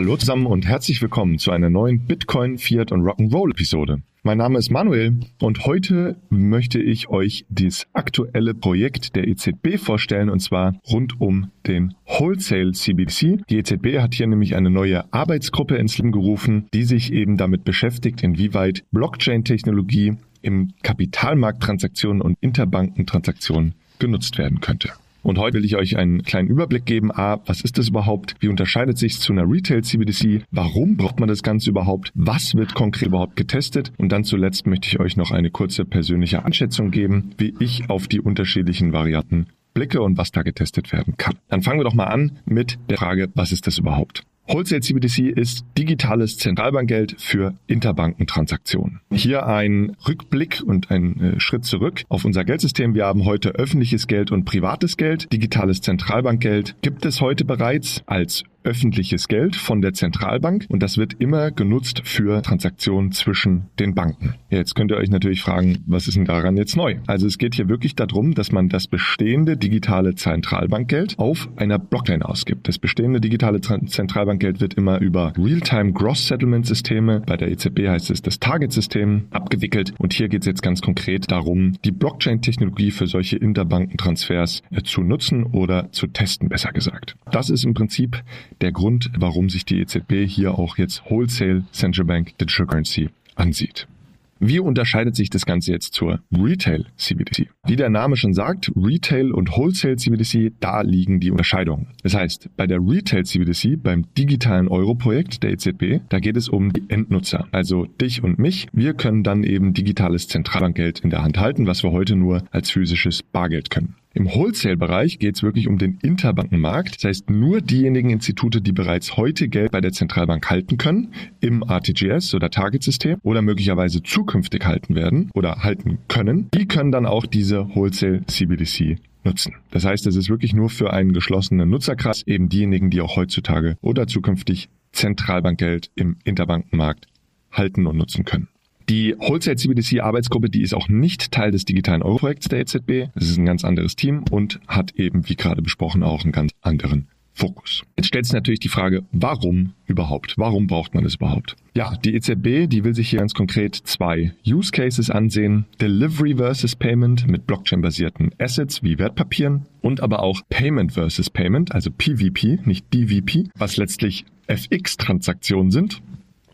Hallo zusammen und herzlich willkommen zu einer neuen Bitcoin, Fiat und Rock'n'Roll Episode. Mein Name ist Manuel und heute möchte ich euch das aktuelle Projekt der EZB vorstellen und zwar rund um den Wholesale CBDC. Die EZB hat hier nämlich eine neue Arbeitsgruppe ins Leben gerufen, die sich eben damit beschäftigt, inwieweit Blockchain-Technologie im Kapitalmarkttransaktionen und Interbankentransaktionen genutzt werden könnte. Und heute will ich euch einen kleinen Überblick geben. A, was ist das überhaupt? Wie unterscheidet sich es zu einer Retail CBDC? Warum braucht man das Ganze überhaupt? Was wird konkret überhaupt getestet? Und dann zuletzt möchte ich euch noch eine kurze persönliche Einschätzung geben, wie ich auf die unterschiedlichen Varianten blicke und was da getestet werden kann. Dann fangen wir doch mal an mit der Frage, was ist das überhaupt? Wholesale CBDC ist digitales Zentralbankgeld für Interbankentransaktionen. Hier ein Rückblick und ein äh, Schritt zurück auf unser Geldsystem. Wir haben heute öffentliches Geld und privates Geld. Digitales Zentralbankgeld gibt es heute bereits als öffentliches Geld von der Zentralbank und das wird immer genutzt für Transaktionen zwischen den Banken. Jetzt könnt ihr euch natürlich fragen, was ist denn daran jetzt neu? Also es geht hier wirklich darum, dass man das bestehende digitale Zentralbankgeld auf einer Blockchain ausgibt. Das bestehende digitale Zentralbankgeld wird immer über Real-Time Gross Settlement Systeme, bei der EZB heißt es das Target-System, abgewickelt und hier geht es jetzt ganz konkret darum, die Blockchain-Technologie für solche Interbankentransfers äh, zu nutzen oder zu testen, besser gesagt. Das ist im Prinzip der Grund, warum sich die EZB hier auch jetzt Wholesale Central Bank Digital Currency ansieht. Wie unterscheidet sich das Ganze jetzt zur Retail CBDC? Wie der Name schon sagt, Retail und Wholesale CBDC, da liegen die Unterscheidungen. Das heißt, bei der Retail CBDC, beim digitalen Euro-Projekt der EZB, da geht es um die Endnutzer, also dich und mich. Wir können dann eben digitales Zentralbankgeld in der Hand halten, was wir heute nur als physisches Bargeld können. Im Wholesale-Bereich geht es wirklich um den Interbankenmarkt. Das heißt, nur diejenigen Institute, die bereits heute Geld bei der Zentralbank halten können, im RTGS oder Target-System oder möglicherweise zukünftig halten werden oder halten können, die können dann auch diese Wholesale CBDC nutzen. Das heißt, es ist wirklich nur für einen geschlossenen Nutzerkreis, eben diejenigen, die auch heutzutage oder zukünftig Zentralbankgeld im Interbankenmarkt halten und nutzen können. Die Wholesale CBDC Arbeitsgruppe, die ist auch nicht Teil des digitalen Euro-Projekts der EZB. Es ist ein ganz anderes Team und hat eben, wie gerade besprochen, auch einen ganz anderen Fokus. Jetzt stellt sich natürlich die Frage, warum überhaupt? Warum braucht man es überhaupt? Ja, die EZB, die will sich hier ganz konkret zwei Use Cases ansehen. Delivery versus Payment mit Blockchain-basierten Assets wie Wertpapieren und aber auch Payment versus Payment, also PVP, nicht DVP, was letztlich FX-Transaktionen sind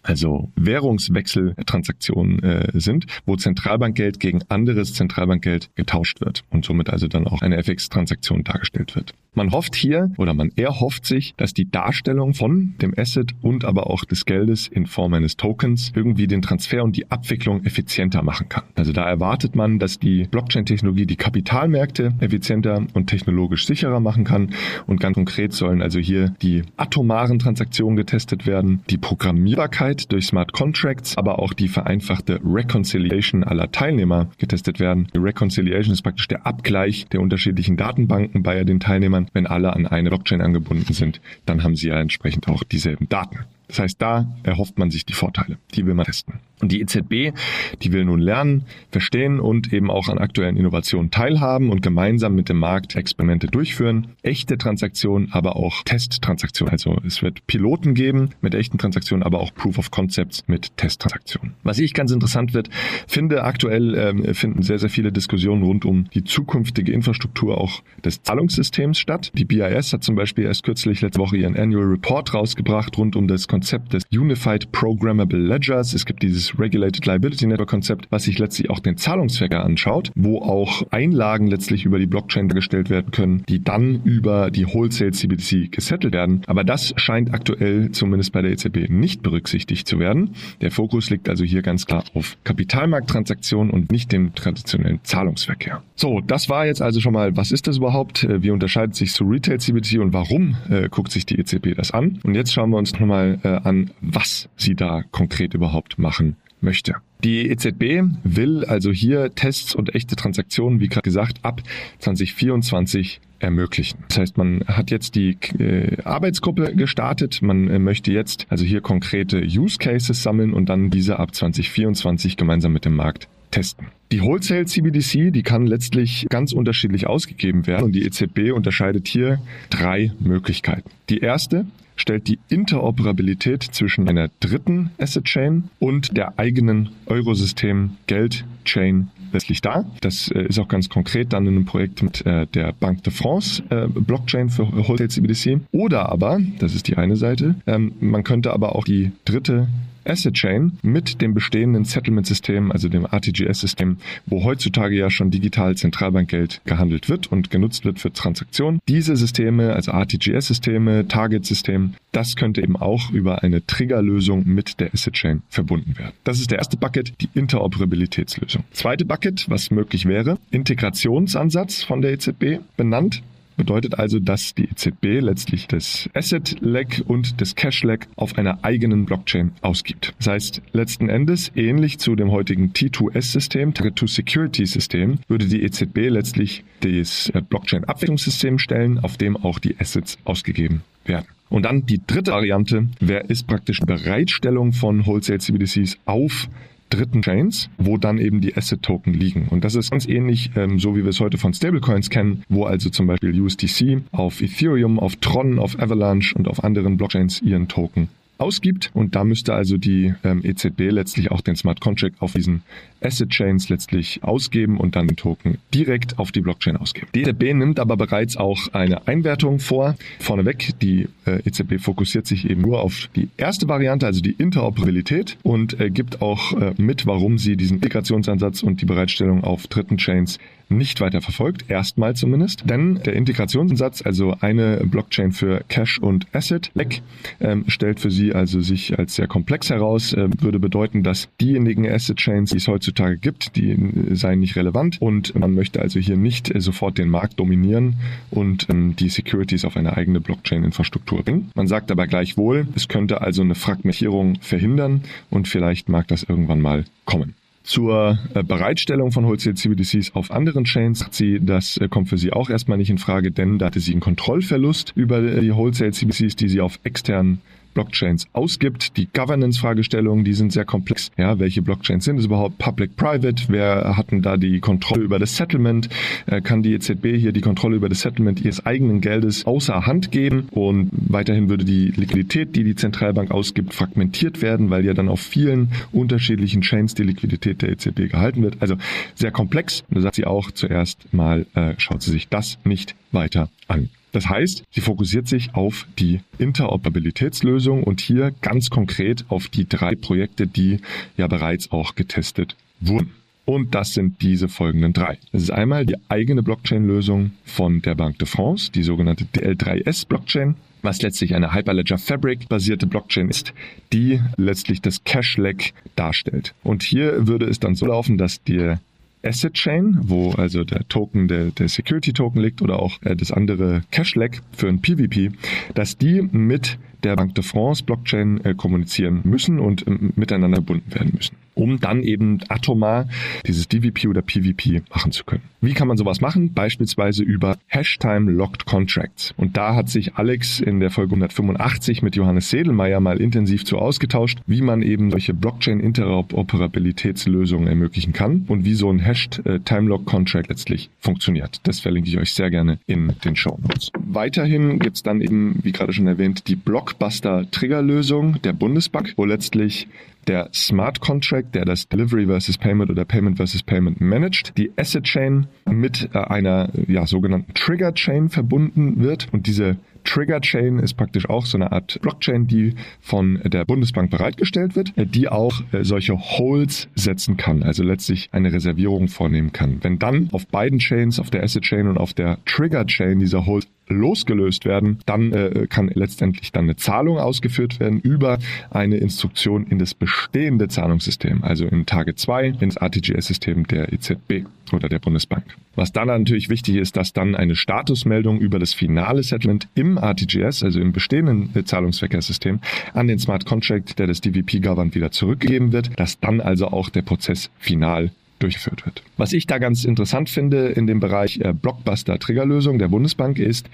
also Währungswechseltransaktionen äh, sind, wo Zentralbankgeld gegen anderes Zentralbankgeld getauscht wird und somit also dann auch eine FX-Transaktion dargestellt wird. Man hofft hier oder man erhofft sich, dass die Darstellung von dem Asset und aber auch des Geldes in Form eines Tokens irgendwie den Transfer und die Abwicklung effizienter machen kann. Also da erwartet man, dass die Blockchain-Technologie die Kapitalmärkte effizienter und technologisch sicherer machen kann und ganz konkret sollen also hier die atomaren Transaktionen getestet werden, die Programmierbarkeit durch Smart Contracts, aber auch die vereinfachte Reconciliation aller Teilnehmer getestet werden. Die Reconciliation ist praktisch der Abgleich der unterschiedlichen Datenbanken bei den Teilnehmern wenn alle an eine Blockchain angebunden sind, dann haben sie ja entsprechend auch dieselben Daten. Das heißt, da erhofft man sich die Vorteile. Die will man testen. Und die EZB, die will nun lernen, verstehen und eben auch an aktuellen Innovationen teilhaben und gemeinsam mit dem Markt Experimente durchführen. Echte Transaktionen, aber auch Testtransaktionen. Also es wird Piloten geben mit echten Transaktionen, aber auch Proof of Concepts mit Testtransaktionen. Was ich ganz interessant wird, finde aktuell äh, finden sehr, sehr viele Diskussionen rund um die zukünftige Infrastruktur auch des Zahlungssystems statt. Die BIS hat zum Beispiel erst kürzlich letzte Woche ihren Annual Report rausgebracht rund um das Konzept des Unified Programmable Ledgers. Es gibt dieses Regulated Liability Network Konzept, was sich letztlich auch den Zahlungsverkehr anschaut, wo auch Einlagen letztlich über die Blockchain dargestellt werden können, die dann über die Wholesale CBDC gesettelt werden. Aber das scheint aktuell zumindest bei der EZB nicht berücksichtigt zu werden. Der Fokus liegt also hier ganz klar auf Kapitalmarkttransaktionen und nicht dem traditionellen Zahlungsverkehr. So, das war jetzt also schon mal, was ist das überhaupt? Äh, wie unterscheidet sich zu Retail CBDC und warum äh, guckt sich die EZB das an? Und jetzt schauen wir uns nochmal äh, an, was sie da konkret überhaupt machen möchte. Die EZB will also hier Tests und echte Transaktionen, wie gerade gesagt, ab 2024 ermöglichen. Das heißt, man hat jetzt die äh, Arbeitsgruppe gestartet. Man äh, möchte jetzt also hier konkrete Use Cases sammeln und dann diese ab 2024 gemeinsam mit dem Markt testen. Die Wholesale CBDC, die kann letztlich ganz unterschiedlich ausgegeben werden und die EZB unterscheidet hier drei Möglichkeiten. Die erste stellt die Interoperabilität zwischen einer dritten Asset Chain und der eigenen Eurosystem Geld Chain letztlich dar. Das äh, ist auch ganz konkret dann in einem Projekt mit äh, der Banque de France äh, Blockchain für Wholesale CBDC. Oder aber, das ist die eine Seite, ähm, man könnte aber auch die dritte Asset Chain mit dem bestehenden Settlement-System, also dem RTGS-System, wo heutzutage ja schon digital Zentralbankgeld gehandelt wird und genutzt wird für Transaktionen. Diese Systeme, also RTGS-Systeme, Target-System, das könnte eben auch über eine Triggerlösung mit der Asset Chain verbunden werden. Das ist der erste Bucket, die Interoperabilitätslösung. Zweite Bucket, was möglich wäre, Integrationsansatz von der EZB benannt. Bedeutet also, dass die EZB letztlich das Asset-Leg und das Cash-Leg auf einer eigenen Blockchain ausgibt. Das heißt, letzten Endes, ähnlich zu dem heutigen T2S-System, Target-to-Security-System, würde die EZB letztlich das äh, Blockchain-Abwicklungssystem stellen, auf dem auch die Assets ausgegeben werden. Und dann die dritte Variante, wer ist praktisch Bereitstellung von Wholesale CBDCs auf dritten Chains, wo dann eben die Asset-Token liegen. Und das ist ganz ähnlich, ähm, so wie wir es heute von Stablecoins kennen, wo also zum Beispiel USDC auf Ethereum, auf Tron, auf Avalanche und auf anderen Blockchains ihren Token ausgibt. Und da müsste also die ähm, EZB letztlich auch den Smart Contract auf diesen Asset Chains letztlich ausgeben und dann den Token direkt auf die Blockchain ausgeben. Die EZB nimmt aber bereits auch eine Einwertung vor. Vorneweg, die äh, EZB fokussiert sich eben nur auf die erste Variante, also die Interoperabilität und äh, gibt auch äh, mit, warum sie diesen Integrationsansatz und die Bereitstellung auf dritten Chains nicht weiter verfolgt, erstmal zumindest. Denn der Integrationsansatz, also eine Blockchain für Cash und Asset, LEC, ähm, stellt für sie also sich als sehr komplex heraus, äh, würde bedeuten, dass diejenigen Asset Chains, die es heutzutage gibt, die äh, seien nicht relevant und man möchte also hier nicht äh, sofort den Markt dominieren und ähm, die Securities auf eine eigene Blockchain-Infrastruktur bringen. Man sagt aber gleichwohl, es könnte also eine Fragmentierung verhindern und vielleicht mag das irgendwann mal kommen. Zur äh, Bereitstellung von Wholesale CBDCs auf anderen Chains. Sagt sie, das äh, kommt für sie auch erstmal nicht in Frage, denn da hatte sie einen Kontrollverlust über die Wholesale CBDCs, die sie auf externen Blockchains ausgibt. Die Governance-Fragestellungen, die sind sehr komplex. Ja, welche Blockchains sind es überhaupt? Public-Private? Wer hat denn da die Kontrolle über das Settlement? Äh, kann die EZB hier die Kontrolle über das Settlement ihres eigenen Geldes außer Hand geben? Und weiterhin würde die Liquidität, die die Zentralbank ausgibt, fragmentiert werden, weil ja dann auf vielen unterschiedlichen Chains die Liquidität der EZB gehalten wird. Also sehr komplex. Und da sagt sie auch zuerst mal, äh, schaut sie sich das nicht weiter an. Das heißt, sie fokussiert sich auf die Interoperabilitätslösung und hier ganz konkret auf die drei Projekte, die ja bereits auch getestet wurden. Und das sind diese folgenden drei. Das ist einmal die eigene Blockchain-Lösung von der Banque de France, die sogenannte DL3S-Blockchain was letztlich eine Hyperledger Fabric basierte Blockchain ist, die letztlich das Cache-Leg darstellt. Und hier würde es dann so laufen, dass der Asset Chain, wo also der Token, der, der Security Token liegt oder auch äh, das andere Cash Leg für ein PvP, dass die mit der Banque de France Blockchain äh, kommunizieren müssen und äh, miteinander verbunden werden müssen, um dann eben atomar dieses DVP oder PvP machen zu können. Wie kann man sowas machen? Beispielsweise über Hashtime Locked Contracts. Und da hat sich Alex in der Folge 185 mit Johannes Sedelmeier mal intensiv zu ausgetauscht, wie man eben solche Blockchain-Interoperabilitätslösungen ermöglichen kann und wie so ein Hashtime äh, Lock Contract letztlich funktioniert. Das verlinke ich euch sehr gerne in den Show Notes. Weiterhin gibt es dann eben, wie gerade schon erwähnt, die Block Blockbuster-Triggerlösung der Bundesbank, wo letztlich der Smart Contract, der das Delivery versus Payment oder Payment versus Payment managt, die Asset Chain mit äh, einer ja, sogenannten Trigger Chain verbunden wird und diese Trigger Chain ist praktisch auch so eine Art Blockchain, die von der Bundesbank bereitgestellt wird, die auch äh, solche Holes setzen kann, also letztlich eine Reservierung vornehmen kann. Wenn dann auf beiden Chains, auf der Asset Chain und auf der Trigger Chain dieser Holes losgelöst werden, dann äh, kann letztendlich dann eine Zahlung ausgeführt werden über eine Instruktion in das bestehende Zahlungssystem, also im Target 2 ins RTGS-System der EZB oder der Bundesbank. Was dann natürlich wichtig ist, dass dann eine Statusmeldung über das finale Settlement im RTGS, also im bestehenden äh, Zahlungsverkehrssystem, an den Smart Contract, der das DVP governed, wieder zurückgegeben wird, dass dann also auch der Prozess final durchgeführt wird. Was ich da ganz interessant finde in dem Bereich äh, Blockbuster-Triggerlösung der Bundesbank ist,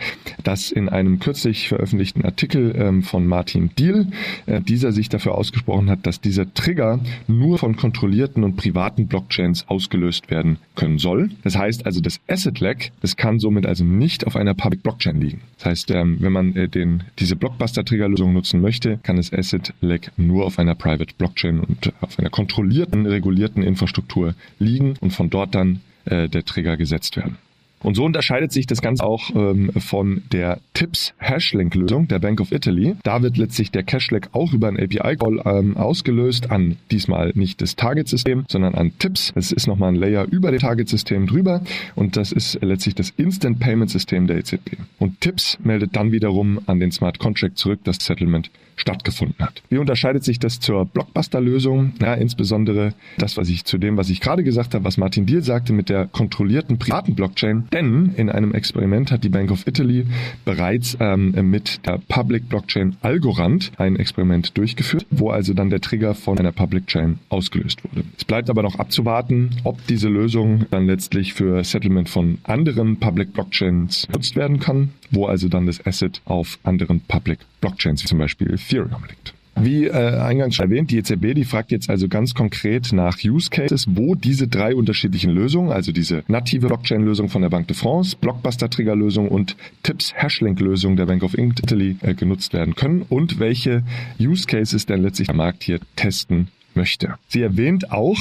dass in einem kürzlich veröffentlichten Artikel ähm, von Martin Diehl äh, dieser sich dafür ausgesprochen hat, dass dieser Trigger nur von kontrollierten und privaten Blockchains ausgelöst werden können soll. Das heißt also, das Asset Lag, das kann somit also nicht auf einer Public Blockchain liegen. Das heißt, ähm, wenn man äh, den, diese Blockbuster-Triggerlösung nutzen möchte, kann das Asset Lag nur auf einer Private Blockchain und auf einer kontrollierten, regulierten Infrastruktur liegen und von dort dann äh, der Trigger gesetzt werden. Und so unterscheidet sich das Ganze auch ähm, von der TIPS Hashlink-Lösung der Bank of Italy. Da wird letztlich der Cashlink auch über ein API-Call ähm, ausgelöst an diesmal nicht das Target-System, sondern an TIPS. Das ist nochmal ein Layer über dem Target-System drüber und das ist letztlich das Instant Payment-System der EZB. Und TIPS meldet dann wiederum an den Smart Contract zurück, dass Settlement stattgefunden hat. Wie unterscheidet sich das zur Blockbuster-Lösung? Ja, insbesondere das, was ich zu dem, was ich gerade gesagt habe, was Martin Diel sagte mit der kontrollierten privaten Blockchain. Denn in einem Experiment hat die Bank of Italy bereits ähm, mit der Public Blockchain Algorand ein Experiment durchgeführt, wo also dann der Trigger von einer Public Chain ausgelöst wurde. Es bleibt aber noch abzuwarten, ob diese Lösung dann letztlich für Settlement von anderen Public Blockchains genutzt werden kann, wo also dann das Asset auf anderen Public Blockchains, wie zum Beispiel Ethereum liegt. Wie äh, eingangs erwähnt, die EZB, die fragt jetzt also ganz konkret nach Use Cases, wo diese drei unterschiedlichen Lösungen, also diese native Blockchain-Lösung von der Banque de France, Blockbuster-Trigger-Lösung und Tips Hashlink-Lösung der Bank of Italy äh, genutzt werden können und welche Use Cases denn letztlich der Markt hier testen möchte. Sie erwähnt auch,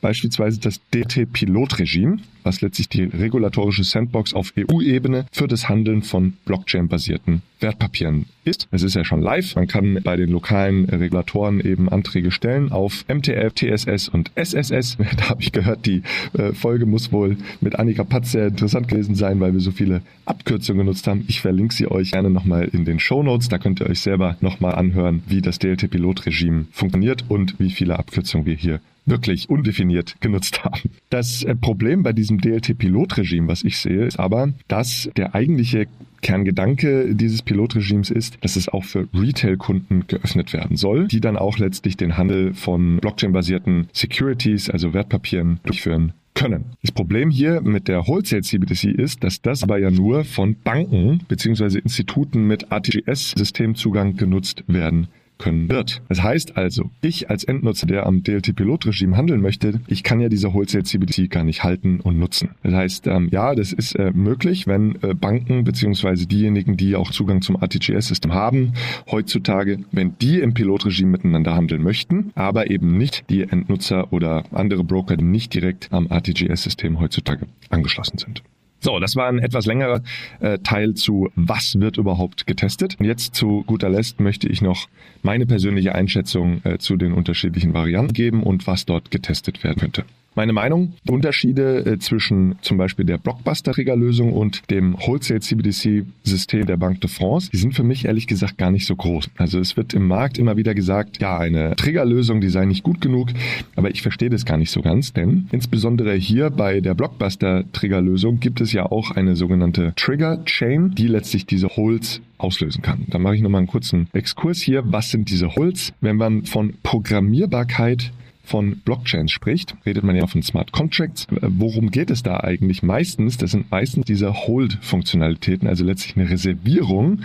beispielsweise das DT-Pilotregime, was letztlich die regulatorische Sandbox auf EU-Ebene für das Handeln von Blockchain-basierten Wertpapieren ist. Es ist ja schon live. Man kann bei den lokalen Regulatoren eben Anträge stellen auf MTF, TSS und SSS. Da habe ich gehört, die äh, Folge muss wohl mit Annika Patz sehr interessant gewesen sein, weil wir so viele Abkürzungen genutzt haben. Ich verlinke sie euch gerne nochmal in den Show Notes. Da könnt ihr euch selber nochmal anhören, wie das DLT-Pilotregime funktioniert und wie viele Abkürzungen wir hier wirklich undefiniert genutzt haben. Das äh, Problem bei diesem DLT-Pilotregime, was ich sehe, ist aber, dass der eigentliche Kerngedanke dieses Pilotregimes ist, dass es auch für Retail-Kunden geöffnet werden soll, die dann auch letztlich den Handel von Blockchain-basierten Securities, also Wertpapieren, durchführen können. Das Problem hier mit der Wholesale CBDC ist, dass das aber ja nur von Banken bzw. Instituten mit RTGS-Systemzugang genutzt werden können wird. Das heißt also, ich als Endnutzer, der am DLT-Pilotregime handeln möchte, ich kann ja diese Wholesale CBDC gar nicht halten und nutzen. Das heißt, ähm, ja, das ist äh, möglich, wenn äh, Banken beziehungsweise diejenigen, die auch Zugang zum RTGS-System haben, heutzutage, wenn die im Pilotregime miteinander handeln möchten, aber eben nicht die Endnutzer oder andere Broker, die nicht direkt am RTGS-System heutzutage angeschlossen sind. So, das war ein etwas längerer äh, Teil zu, was wird überhaupt getestet. Und jetzt zu guter Letzt möchte ich noch meine persönliche Einschätzung äh, zu den unterschiedlichen Varianten geben und was dort getestet werden könnte. Meine Meinung, Unterschiede äh, zwischen zum Beispiel der Blockbuster-Triggerlösung und dem Wholesale-CBDC-System der Banque de France, die sind für mich ehrlich gesagt gar nicht so groß. Also es wird im Markt immer wieder gesagt, ja, eine Triggerlösung, die sei nicht gut genug, aber ich verstehe das gar nicht so ganz, denn insbesondere hier bei der Blockbuster-Triggerlösung gibt es ja auch eine sogenannte Trigger-Chain, die letztlich diese Holds auslösen kann. Dann mache ich nochmal einen kurzen Exkurs hier. Was sind diese Holds? Wenn man von Programmierbarkeit von Blockchains spricht, redet man ja von Smart Contracts. Worum geht es da eigentlich meistens? Das sind meistens diese Hold-Funktionalitäten, also letztlich eine Reservierung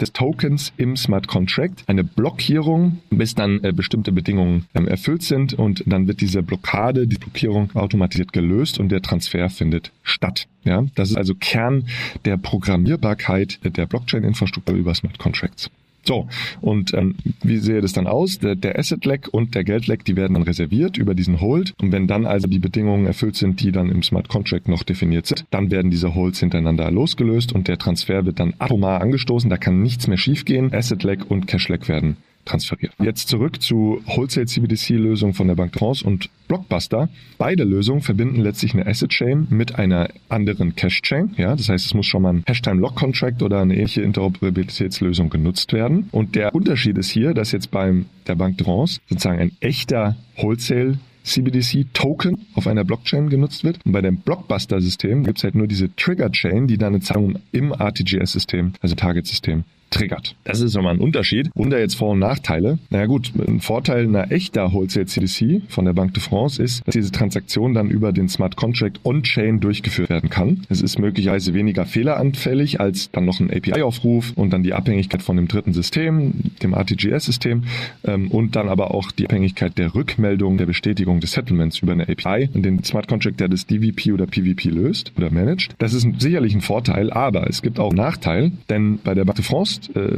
des Tokens im Smart Contract, eine Blockierung, bis dann äh, bestimmte Bedingungen ähm, erfüllt sind und dann wird diese Blockade, die Blockierung automatisiert gelöst und der Transfer findet statt. Ja, das ist also Kern der Programmierbarkeit der Blockchain-Infrastruktur über Smart Contracts. So, und ähm, wie sehe das dann aus? Der, der Asset Lag und der Geld Lag, die werden dann reserviert über diesen Hold. Und wenn dann also die Bedingungen erfüllt sind, die dann im Smart Contract noch definiert sind, dann werden diese Holds hintereinander losgelöst und der Transfer wird dann atomar angestoßen. Da kann nichts mehr schiefgehen. Asset Lag und Cash Lag werden transferiert. Jetzt zurück zu Wholesale CBDC Lösung von der Bank de France und Blockbuster. Beide Lösungen verbinden letztlich eine Asset Chain mit einer anderen Cash Chain. Ja, das heißt, es muss schon mal ein Hashtime Lock Contract oder eine ähnliche Interoperabilitätslösung genutzt werden. Und der Unterschied ist hier, dass jetzt beim der Bank de France sozusagen ein echter Wholesale CBDC-Token auf einer Blockchain genutzt wird. Und bei dem Blockbuster-System gibt es halt nur diese Trigger-Chain, die dann eine Zahlung im RTGS-System, also Target-System, triggert. Das ist nochmal ein Unterschied. Und da jetzt Vor- und Nachteile. Naja gut, ein Vorteil einer echter Wholesale CDC von der Banque de France ist, dass diese Transaktion dann über den Smart Contract on-chain durchgeführt werden kann. Es ist möglicherweise weniger fehleranfällig als dann noch ein API-Aufruf und dann die Abhängigkeit von dem dritten System, dem RTGS-System ähm, und dann aber auch die Abhängigkeit der Rückmeldung, der Bestätigung des Settlements über eine API und den Smart Contract, der das DVP oder PVP löst oder managt. Das ist sicherlich ein Vorteil, aber es gibt auch einen Nachteil, denn bei der Banque de France-Lösung äh,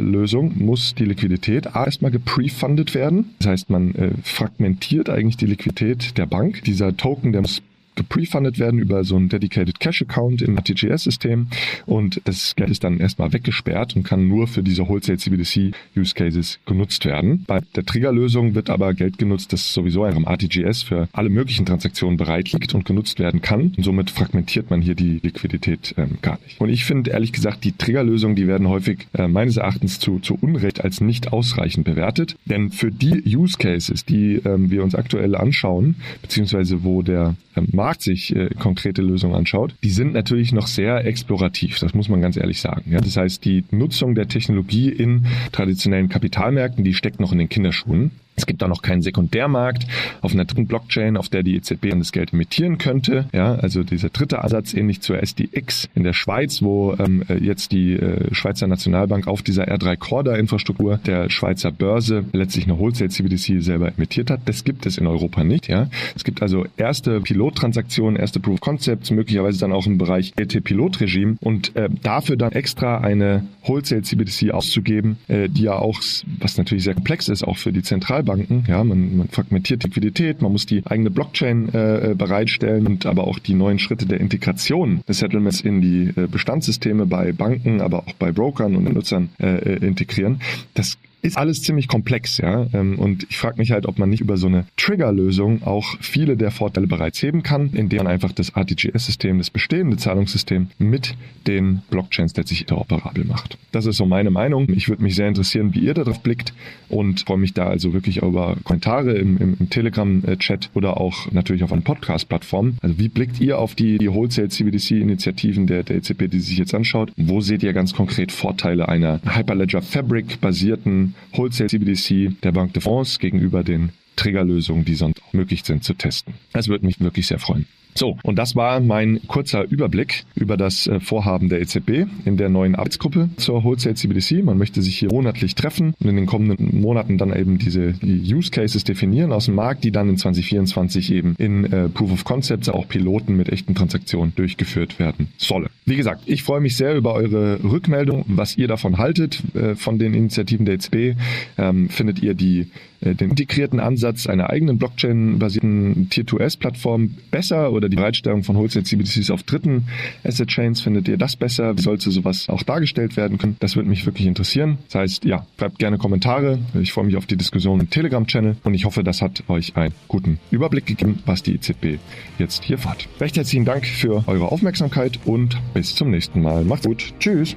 muss die Liquidität erstmal geprefundet werden. Das heißt, man äh, fragmentiert eigentlich die Liquidität der Bank. Dieser Token, der muss geprefundet werden über so ein Dedicated Cash Account im RTGS-System und das Geld ist dann erstmal weggesperrt und kann nur für diese Wholesale CBDC Use Cases genutzt werden. Bei der Triggerlösung wird aber Geld genutzt, das sowieso einem RTGS für alle möglichen Transaktionen bereit liegt und genutzt werden kann. Und somit fragmentiert man hier die Liquidität ähm, gar nicht. Und ich finde ehrlich gesagt, die Triggerlösungen, die werden häufig äh, meines Erachtens zu, zu Unrecht als nicht ausreichend bewertet. Denn für die Use Cases, die ähm, wir uns aktuell anschauen, beziehungsweise wo der ähm, Markt sich äh, konkrete Lösungen anschaut, die sind natürlich noch sehr explorativ. Das muss man ganz ehrlich sagen. Ja? Das heißt, die Nutzung der Technologie in traditionellen Kapitalmärkten, die steckt noch in den Kinderschuhen. Es gibt da noch keinen Sekundärmarkt auf einer dritten Blockchain, auf der die EZB dann das Geld emittieren könnte. Ja, also dieser dritte Ansatz ähnlich zur SDX in der Schweiz, wo ähm, jetzt die äh, Schweizer Nationalbank auf dieser R3 Corda Infrastruktur der Schweizer Börse letztlich eine Wholesale CBDC selber emittiert hat. Das gibt es in Europa nicht. Ja, es gibt also erste Pilottransaktionen, erste Proof of Concepts, möglicherweise dann auch im Bereich LT-Pilotregime und äh, dafür dann extra eine Wholesale CBDC auszugeben, äh, die ja auch, was natürlich sehr komplex ist, auch für die Zentral Zentralbanken. Ja, man, man fragmentiert Liquidität, man muss die eigene Blockchain äh, äh, bereitstellen und aber auch die neuen Schritte der Integration des Settlements in die äh, Bestandssysteme bei Banken, aber auch bei Brokern und Nutzern äh, äh integrieren. Das ist alles ziemlich komplex, ja. Ähm, und ich frage mich halt, ob man nicht über so eine Trigger-Lösung auch viele der Vorteile bereits heben kann, indem man einfach das RTGS-System, das bestehende Zahlungssystem mit den Blockchains letztlich interoperabel macht. Das ist so meine Meinung. Ich würde mich sehr interessieren, wie ihr darauf blickt und freue mich da also wirklich über Kommentare im, im, im Telegram-Chat oder auch natürlich auf einer Podcast-Plattform. Also wie blickt ihr auf die, die Wholesale CBDC-Initiativen der, der EZB, die sich jetzt anschaut? Wo seht ihr ganz konkret Vorteile einer Hyperledger Fabric-basierten Wholesale CBDC der Banque de France gegenüber den Triggerlösungen, die sonst möglich sind, zu testen. Das würde mich wirklich sehr freuen. So, und das war mein kurzer Überblick über das äh, Vorhaben der EZB in der neuen Arbeitsgruppe zur Wholesale CBDC. Man möchte sich hier monatlich treffen und in den kommenden Monaten dann eben diese die Use Cases definieren aus dem Markt, die dann in 2024 eben in äh, Proof of Concepts, auch Piloten mit echten Transaktionen durchgeführt werden sollen. Wie gesagt, ich freue mich sehr über eure Rückmeldung, was ihr davon haltet, äh, von den Initiativen der EZB. Ähm, findet ihr die den integrierten Ansatz einer eigenen Blockchain-basierten Tier-2S-Plattform besser oder die Bereitstellung von Wholesale CBDCs auf dritten Asset-Chains, findet ihr das besser? Wie sollte sowas auch dargestellt werden können? Das würde mich wirklich interessieren. Das heißt, ja, schreibt gerne Kommentare. Ich freue mich auf die Diskussion im Telegram-Channel und ich hoffe, das hat euch einen guten Überblick gegeben, was die EZB jetzt hier fährt. Recht herzlichen Dank für eure Aufmerksamkeit und bis zum nächsten Mal. Macht's gut. Tschüss.